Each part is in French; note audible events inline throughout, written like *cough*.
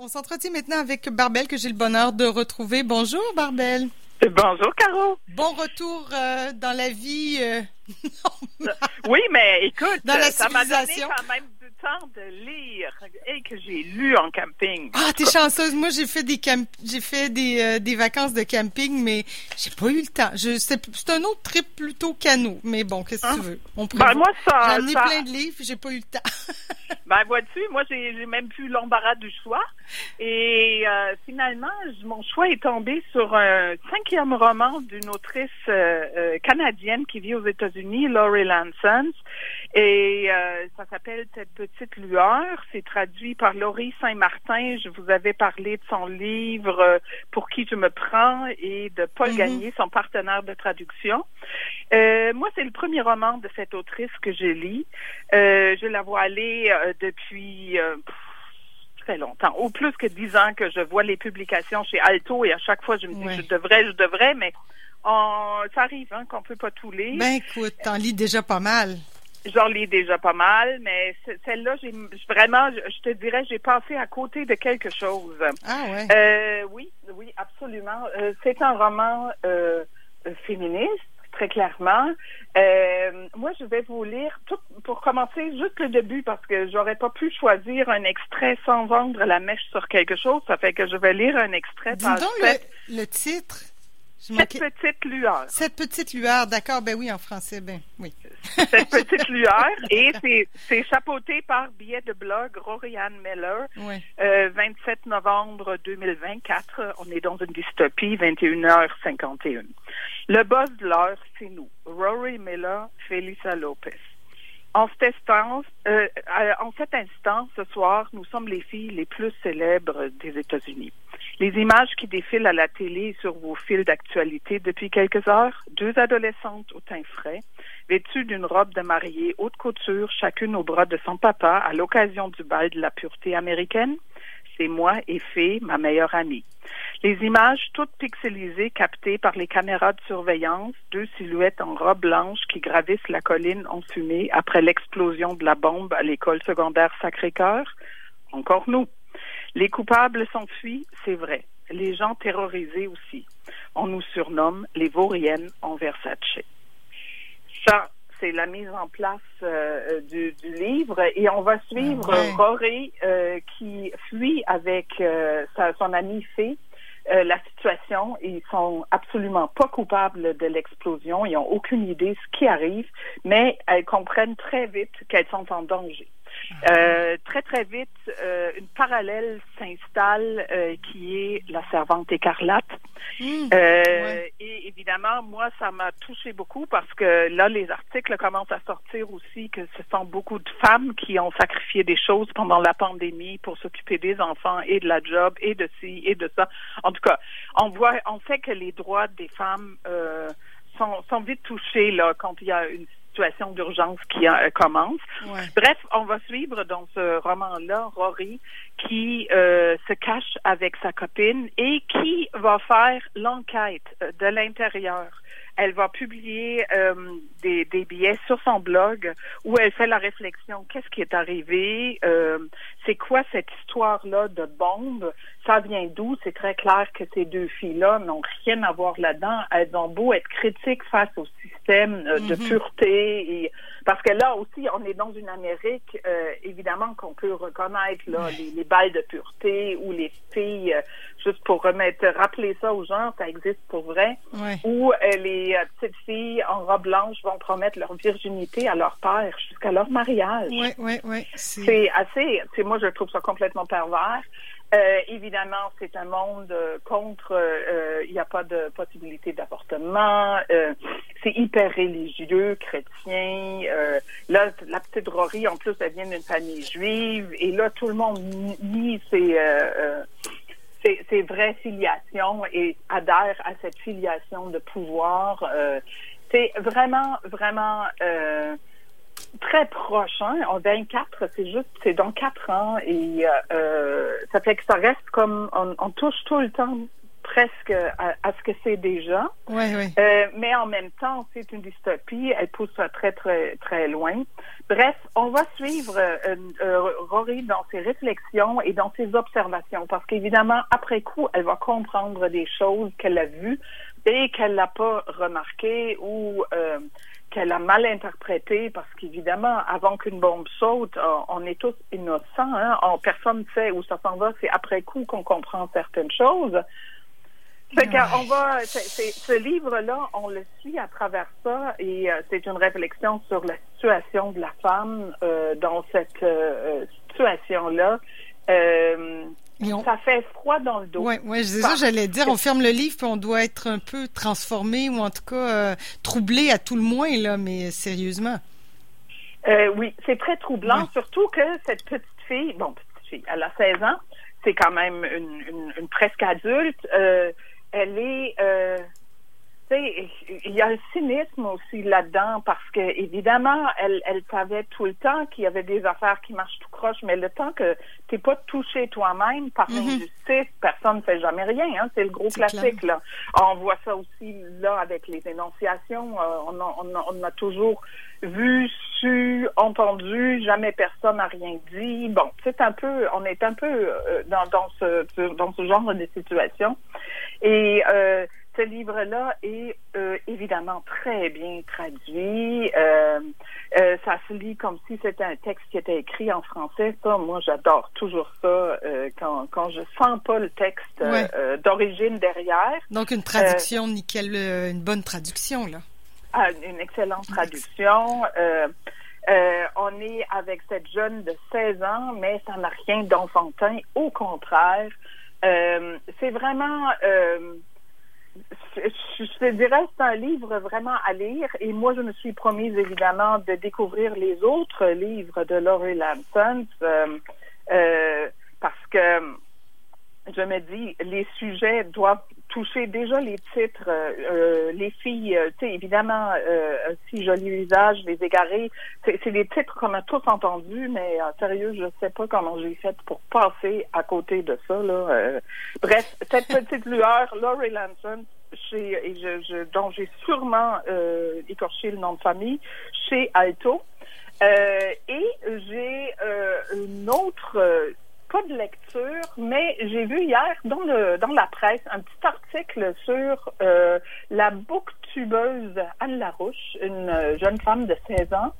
On s'entretient maintenant avec Barbel que j'ai le bonheur de retrouver. Bonjour Barbel. Bonjour Caro. Bon retour euh, dans la vie. Euh, oui, mais écoute, Dans la ça m'a donné quand même du temps de lire et que j'ai lu en camping. Ah, t'es chanceuse. Moi, j'ai fait des camp... j'ai fait des, euh, des vacances de camping, mais j'ai pas eu le temps. Je c'est un autre trip plutôt canot. Mais bon, qu'est-ce que tu veux? On Ben, moi, ça. J'ai amené ça- plein de livres, j'ai pas eu le temps. *laughs* Ben, vois-tu, moi, j'ai même plus l'embarras du choix. Et euh, finalement, mon choix est tombé sur un cinquième roman d'une autrice euh, euh, canadienne qui vit aux États-Unis, Laurie Lansons. Et euh, ça s'appelle Cette petite lueur. C'est traduit par Laurie Saint-Martin. Je vous avais parlé de son livre euh, Pour qui je me prends et de Paul Mhm. Gagné, son partenaire de traduction. Euh, moi, c'est le premier roman de cette autrice que je lis. Euh, je la vois aller euh, depuis euh, très longtemps, ou plus que dix ans que je vois les publications chez Alto et à chaque fois je me dis Ouais. je devrais, je devrais, mais on, ça arrive hein, qu'on peut pas tout lire. Ben écoute, t'en lis déjà pas mal. J'en lis déjà pas mal, mais ce- celle-là, j'ai vraiment, je, te dirais, j'ai passé à côté de quelque chose. Ah ouais. Euh, oui, oui, absolument. Euh, c'est un roman euh, féministe, très clairement. Euh, moi, je vais vous lire tout pour commencer juste le début parce que j'aurais pas pu choisir un extrait sans vendre la mèche sur quelque chose. Ça fait que je vais lire un extrait Dis par donc le, le titre. Cette petite lueur. Cette petite lueur, d'accord, ben oui, en français, ben oui. cette petite *laughs* lueur. Et c'est, chapeauté par billet de blog Rorianne Miller. Ouais. Euh, 27 novembre 2024, on est dans une dystopie, 21h51. Le boss de l'heure, c'est nous, Rory Miller, Felisa Lopez. En cet instant, euh, euh, ce soir, nous sommes les filles les plus célèbres des États-Unis. Les images qui défilent à la télé et sur vos fils d'actualité depuis quelques heures, deux adolescentes au teint frais, vêtues d'une robe de mariée haute couture, chacune au bras de son papa à l'occasion du bal de la pureté américaine, c'est moi et Fée, ma meilleure amie. Les images toutes pixelisées captées par les caméras de surveillance, deux silhouettes en robe blanche qui gravissent la colline en fumée après l'explosion de la bombe à l'école secondaire Sacré-Cœur. Encore nous. Les coupables s'enfuient, c'est vrai. Les gens terrorisés aussi. On nous surnomme les vauriennes en Versace. Ça, c'est la mise en place euh, du, du livre et on va suivre Ah ouais. Rory euh, qui fuit avec euh, sa- son ami Fée euh, la situation. Ils sont absolument pas coupables de l'explosion. Ils ont aucune idée ce qui arrive, mais elles comprennent très vite qu'elles sont en danger. Euh, très très vite, euh, une parallèle s'installe euh, qui est la servante écarlate. Ouais. Et évidemment, moi, ça m'a touché beaucoup parce que là, les articles commencent à sortir aussi que ce sont beaucoup de femmes qui ont sacrifié des choses pendant la pandémie pour s'occuper des enfants et de la job et de ci et de ça. En tout cas, on voit, on sait que les droits des femmes euh, sont, sont vite touchés là quand il y a une situation d'urgence qui euh, commence. ouais. Bref, on va suivre dans ce roman-là Rory qui euh, se cache avec sa copine et qui va faire l'enquête euh, de l'intérieur. Elle va publier euh, des, des billets sur son blog où elle fait la réflexion. Qu'est-ce qui est arrivé, euh, c'est quoi cette histoire-là de bombe, ça vient d'où? C'est très clair que ces deux filles-là n'ont rien à voir là-dedans. Elles ont beau être critiques face au système euh, de Mhm. pureté et parce que là aussi, on est dans une Amérique, euh, évidemment, qu'on peut reconnaître là, les, les balles de pureté ou les filles, euh, juste pour remettre, rappeler ça aux gens, ça existe pour vrai, où euh, les euh, petites filles en robe blanche vont promettre leur virginité à leur père jusqu'à leur mariage. Ouais, ouais, ouais. C'est assez, c'est moi je trouve ça complètement pervers. Euh, évidemment, c'est un monde euh, contre, euh, il n'y a pas de possibilité d'avortement, euh, c'est hyper religieux, chrétien. euh, là, la petite Rory, en plus, elle vient d'une famille juive, et là, tout le monde nie- nie ses, ses vraies filiations et adhère à cette filiation de pouvoir. Euh, c'est vraiment, vraiment... Euh, très proche. Hein? En 24, c'est juste, c'est dans quatre ans et euh, ça fait que ça reste comme, on touche tout le temps presque à, à ce que c'est déjà. Ouais, ouais. Euh, mais en même temps, c'est une dystopie. Elle pousse très, très, très loin. Bref, on va suivre euh, euh, Rory dans ses réflexions et dans ses observations, parce qu'évidemment, après coup, elle va comprendre des choses qu'elle a vues et qu'elle n'a pas remarquées ou euh, qu'elle a mal interprétées, parce qu'évidemment, avant qu'une bombe saute, on- on est tous innocents. Hein? On- personne ne sait où ça s'en va. C'est après coup qu'on comprend certaines choses. Fait qu'on va, ce livre-là, on le suit à travers ça et euh, c'est une réflexion sur la situation de la femme euh, dans cette euh, situation-là. On- ça fait froid dans le dos. Ouais, ouais, c'est ça, j'allais dire. On ferme le livre puis on doit être un peu transformé ou en tout cas troublé à tout le moins là, mais sérieusement. Oui, c'est très troublant, Ouais. surtout que cette petite fille, bon, petite fille, elle a 16 ans, c'est quand même une, une, une presque adulte. Elle est, euh, il y a un cynisme aussi là-dedans parce que évidemment, elle, elle savait tout le temps qu'il y avait des affaires qui marchent tout croche, mais le temps que t'es pas touché toi-même par l'injustice, personne ne fait jamais rien. Hein, c'est le gros classique là. On voit ça aussi là avec les dénonciations. Euh, on, a, on, a, on a toujours vu, su, entendu, jamais personne n'a rien dit. Bon, c'est un peu, on est un peu euh, dans, dans ce dans ce genre de situation. Et euh, ce livre-là est euh, évidemment très bien traduit. Euh, euh, ça se lit comme si c'était un texte qui était écrit en français. Ça, moi, j'adore toujours ça quand, quand je sens pas le texte Ouais. d'origine derrière. Donc une traduction nickel, une bonne traduction là. Ah, une excellente traduction. Euh, on est avec cette jeune de 16 ans, mais ça n'a rien d'enfantin. Au contraire, euh, c'est vraiment, euh, je, te dirais, c'est un livre vraiment à lire. Et moi, je me suis promise évidemment de découvrir les autres livres de Laurie Lampson euh, euh, parce que je me dis, les sujets doivent toucher déjà les titres, euh, euh, les filles, euh, tu sais, évidemment, euh, si joli visage, les égarés, c'est des titres qu'on a tous entendus, mais euh, sérieux, je sais pas comment j'ai fait pour passer à côté de ça, là. Euh, bref, cette petite lueur, Laurie Lanson, chez, et je, je, dont j'ai sûrement écorché le nom de famille, chez Alto. Euh, et j'ai euh, une autre pas de lecture, mais j'ai vu hier dans le dans la presse un petit article sur euh, la booktubeuse Anne Larouche, une euh, jeune femme de 16 ans,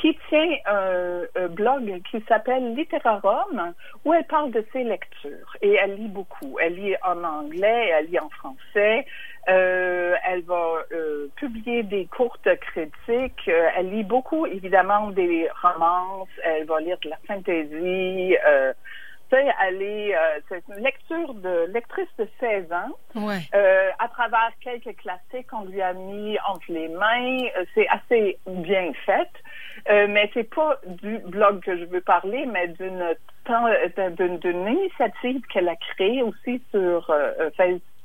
qui tient un, un blog qui s'appelle Literarum, où elle parle de ses lectures. Et elle lit beaucoup. Elle lit en anglais, elle lit en français. Euh, elle va euh, publier des courtes critiques. Euh, elle lit beaucoup, évidemment, des romances. Elle va lire de la fantasy. Euh, elle est, euh, c'est une lecture de lectrice de 16 ans. Ouais. Euh, à travers quelques classiques qu'on lui a mis entre les mains, c'est assez bien fait. Euh, mais c'est pas du blog que je veux parler, mais d'une d'une initiative qu'elle a créée aussi sur euh, euh,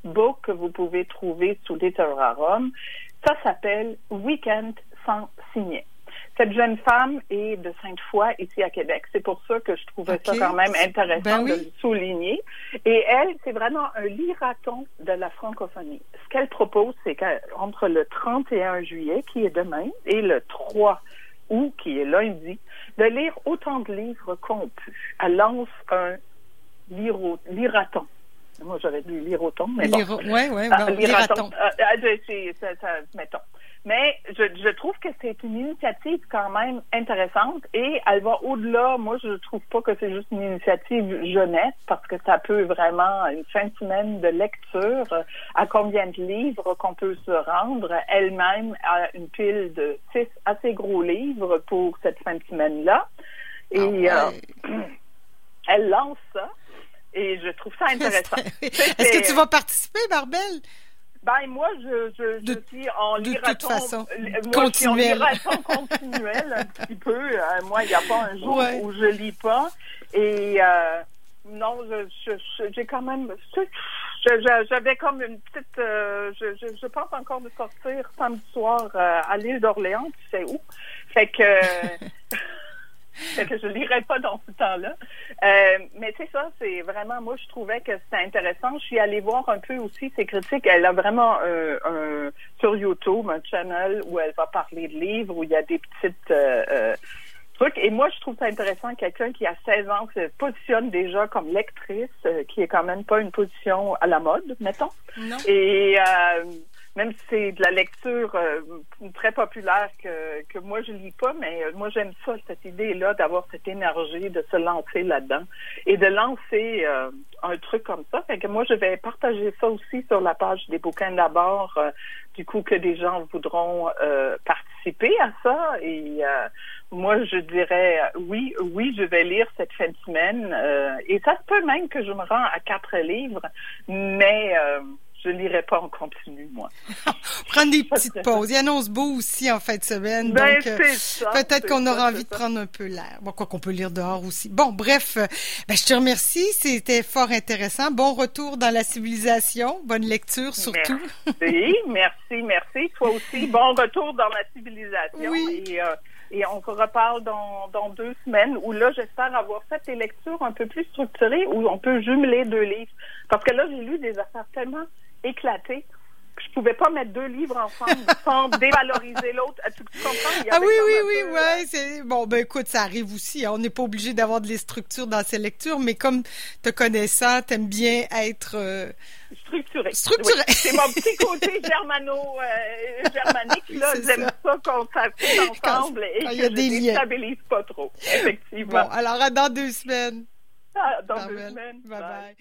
Facebook que vous pouvez trouver sous Literarum. Ça s'appelle Weekend sans signer. Cette jeune femme est de Sainte-Foy, ici à Québec. C'est pour ça que je trouvais ça quand même intéressant Ben oui. de le souligner. Et elle, c'est vraiment un liraton de la francophonie. Ce qu'elle propose, c'est qu'entre le 31 juillet, qui est demain, et le 3 août, qui est lundi, de lire autant de livres qu'on peut. Elle lance un liraton. Moi, j'aurais dit liroton, mais bon. Liro- Ouais, ouais, Ah, liraton. liraton. Ah, ah, ça- ça- mettons. Mais je, je trouve que c'est une initiative quand même intéressante et elle va au-delà. Moi, je trouve pas que c'est juste une initiative jeunesse parce que ça peut vraiment une fin de semaine de lecture à combien de livres qu'on peut se rendre. Elle-même a une pile de six assez gros livres pour cette fin de semaine-là. Et Ah euh, *clears throat* elle lance ça. Et je trouve ça intéressant. *laughs* Est-ce que tu vas participer, Barbel? Ben, moi, je, je, je De- suis en de toute liraton. façon, euh, liraton continuel un petit peu. Euh, moi, il n'y a pas un jour Ouais. où je lis pas. Et euh, non, je, je- je- j'ai quand même... J'avais comme une petite... euh, je, pense encore de sortir samedi soir à l'île d'Orléans, tu sais où. Fait que... *laughs* fait *laughs* que je lirai pas dans ce temps-là. Euh, mais c'est ça, c'est vraiment, moi, je trouvais que c'était intéressant. Je suis allée voir un peu aussi ses critiques. Elle a vraiment euh, un, sur YouTube un channel où elle va parler de livres, où il y a des petites euh, trucs. Et moi, je trouve ça intéressant, quelqu'un qui a 16 ans se positionne déjà comme lectrice, qui est quand même pas une position à la mode, mettons. Non. Et même si c'est de la lecture euh, très populaire que, que moi je lis pas, mais euh, moi j'aime ça, cette idée-là d'avoir cette énergie, de se lancer là-dedans et de lancer euh, un truc comme ça. Fait que moi je vais partager ça aussi sur la page des bouquins d'abord, du coup que des gens voudront participer à ça. Et moi je dirais oui, oui, je vais lire cette fin de semaine. et ça se peut même que je me rends à quatre livres, mais je lirai pas en continu, moi. *laughs* prendre des petites pauses. Il annonce beau aussi en fin de semaine. Ben, donc, euh, peut-être qu'on aura envie de prendre un peu l'air. Bon, quoi qu'on peut lire dehors aussi. Bon, bref, euh, ben, je te remercie. C'était fort intéressant. Bon retour dans la civilisation. Bonne lecture, surtout. Merci, merci, merci. Toi aussi. Bon retour dans la civilisation. Oui. Et, euh, et on se reparle dans, dans deux semaines où là, j'espère avoir fait des lectures un peu plus structurées où on peut jumeler deux livres. Parce que là, j'ai lu des affaires tellement éclaté. Je pouvais pas mettre deux livres ensemble *laughs* sans dévaloriser l'autre. Tu, comprends? ah oui, oui, oui, ouais. Euh, c'est bon. Ben écoute, ça arrive aussi. Hein. On n'est pas obligé d'avoir de les structures dans ces lectures, mais comme te connaissant, t'aimes bien être euh, structuré. Structuré. C'est mon petit côté *laughs* germano euh, germanique là. J'aime ça, qu'on s'appelle ensemble et que je ne déstabilise pas trop. Effectivement. Bon, alors à dans deux semaines. Ah, dans deux semaines. bye. bye.